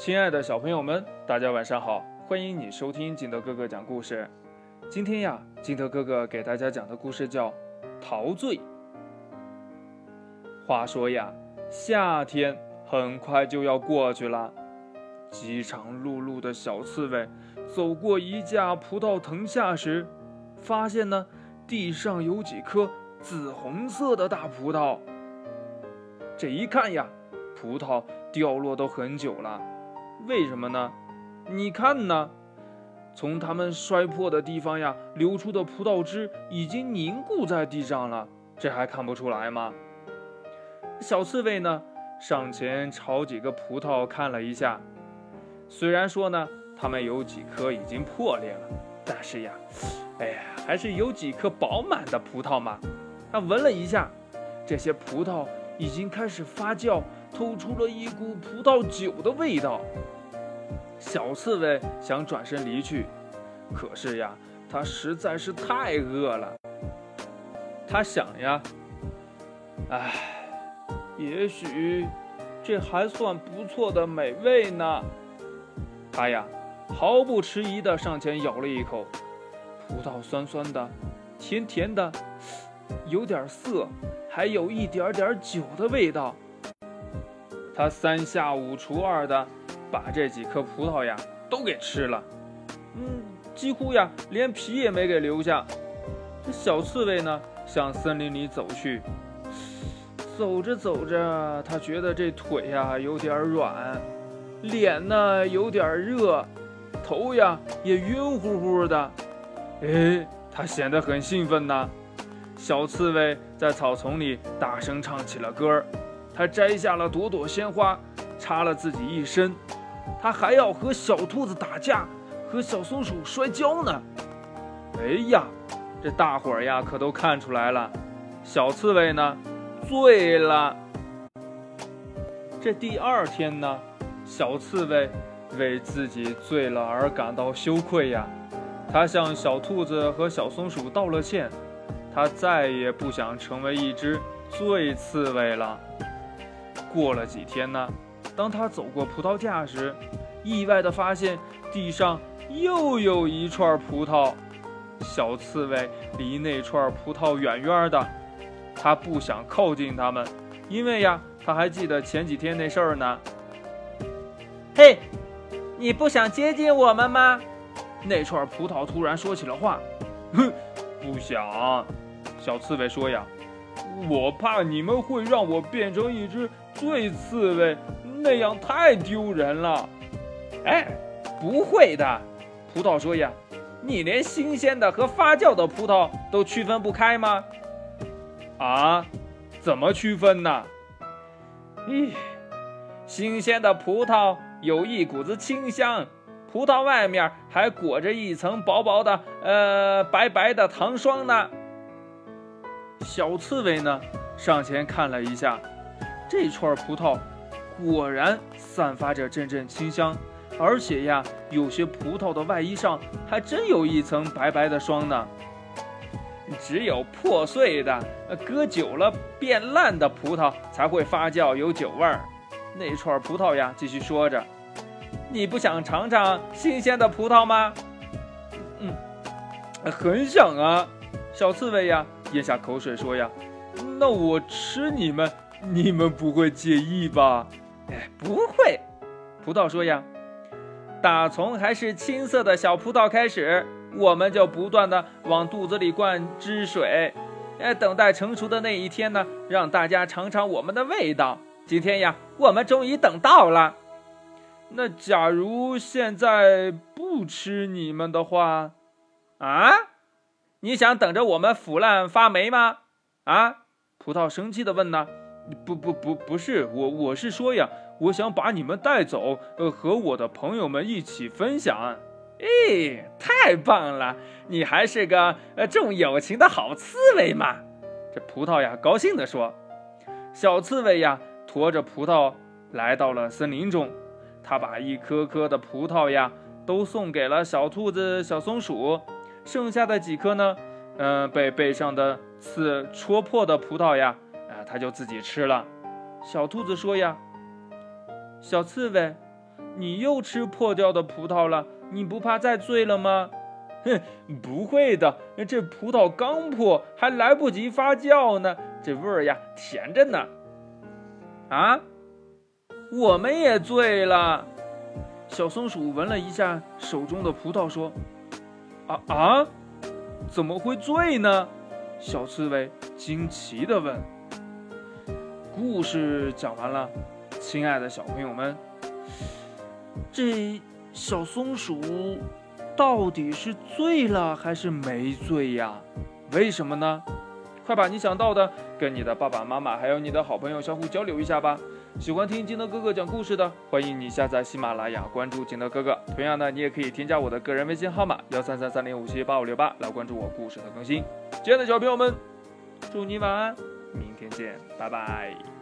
亲爱的小朋友们，大家晚上好！欢迎你收听金德哥哥讲故事。今天呀，金德哥哥给大家讲的故事叫《陶醉》。话说呀，夏天很快就要过去了。饥肠辘辘的小刺猬走过一架葡萄藤下时，发现呢，地上有几颗紫红色的大葡萄。这一看呀，葡萄掉落都很久了。为什么呢？你看呢，从它们摔破的地方呀，流出的葡萄汁已经凝固在地上了，这还看不出来吗？小刺猬呢，上前朝几个葡萄看了一下，虽然说呢，它们有几颗已经破裂了，但是呀，哎呀，还是有几颗饱满的葡萄嘛。它闻了一下，这些葡萄已经开始发酵。透出了一股葡萄酒的味道。小刺猬想转身离去，可是呀，它实在是太饿了。它想呀，唉，也许这还算不错的美味呢。它呀，毫不迟疑地上前咬了一口，葡萄酸酸的，甜甜的，有点涩，还有一点点酒的味道。他三下五除二的把这几颗葡萄呀都给吃了，嗯，几乎呀连皮也没给留下。这小刺猬呢向森林里走去，走着走着，他觉得这腿呀有点软，脸呢有点热，头呀也晕乎乎的。哎，他显得很兴奋呐。小刺猬在草丛里大声唱起了歌儿。他摘下了朵朵鲜花，插了自己一身。他还要和小兔子打架，和小松鼠摔跤呢。哎呀，这大伙儿呀可都看出来了，小刺猬呢醉了。这第二天呢，小刺猬为自己醉了而感到羞愧呀。他向小兔子和小松鼠道了歉，他再也不想成为一只醉刺猬了。过了几天呢，当他走过葡萄架时，意外地发现地上又有一串葡萄。小刺猬离那串葡萄远远的，他不想靠近它们，因为呀，他还记得前几天那事儿呢。嘿，你不想接近我们吗？那串葡萄突然说起了话。哼，不想。小刺猬说呀，我怕你们会让我变成一只。最刺猬那样太丢人了，哎，不会的。葡萄说呀：“你连新鲜的和发酵的葡萄都区分不开吗？”啊，怎么区分呢？咦，新鲜的葡萄有一股子清香，葡萄外面还裹着一层薄薄的、呃白白的糖霜呢。小刺猬呢，上前看了一下。这串葡萄果然散发着阵阵清香，而且呀，有些葡萄的外衣上还真有一层白白的霜呢。只有破碎的、搁久了变烂的葡萄才会发酵有酒味儿。那串葡萄呀，继续说着：“你不想尝尝新鲜的葡萄吗？”“嗯，很想啊。”小刺猬呀，咽下口水说呀：“那我吃你们。”你们不会介意吧？哎，不会。葡萄说呀，打从还是青色的小葡萄开始，我们就不断的往肚子里灌汁水，哎，等待成熟的那一天呢，让大家尝尝我们的味道。今天呀，我们终于等到了。那假如现在不吃你们的话，啊？你想等着我们腐烂发霉吗？啊？葡萄生气的问呢。不不不不是我，我是说呀，我想把你们带走，呃，和我的朋友们一起分享。哎，太棒了！你还是个呃重友情的好刺猬嘛。这葡萄呀，高兴地说。小刺猬呀，驮着葡萄来到了森林中，他把一颗颗的葡萄呀，都送给了小兔子、小松鼠，剩下的几颗呢，嗯，被背上的刺戳破的葡萄呀。他就自己吃了。小兔子说：“呀，小刺猬，你又吃破掉的葡萄了，你不怕再醉了吗？哼，不会的，这葡萄刚破，还来不及发酵呢，这味儿呀甜着呢。啊，我们也醉了。小松鼠闻了一下手中的葡萄，说：“啊啊，怎么会醉呢？”小刺猬惊奇地问。故事讲完了，亲爱的小朋友们，这小松鼠。到底是醉了还是没醉呀？为什么呢？快把你想到的跟你的爸爸妈妈还有你的好朋友相互交流一下吧。喜欢听金德哥哥讲故事的，欢迎你下载喜马拉雅，关注金德哥哥。同样的，你也可以添加我的个人微信号码幺三三三零五七八五六八来关注我故事的更新。亲爱的小朋友们，祝你晚安，明天见，拜拜。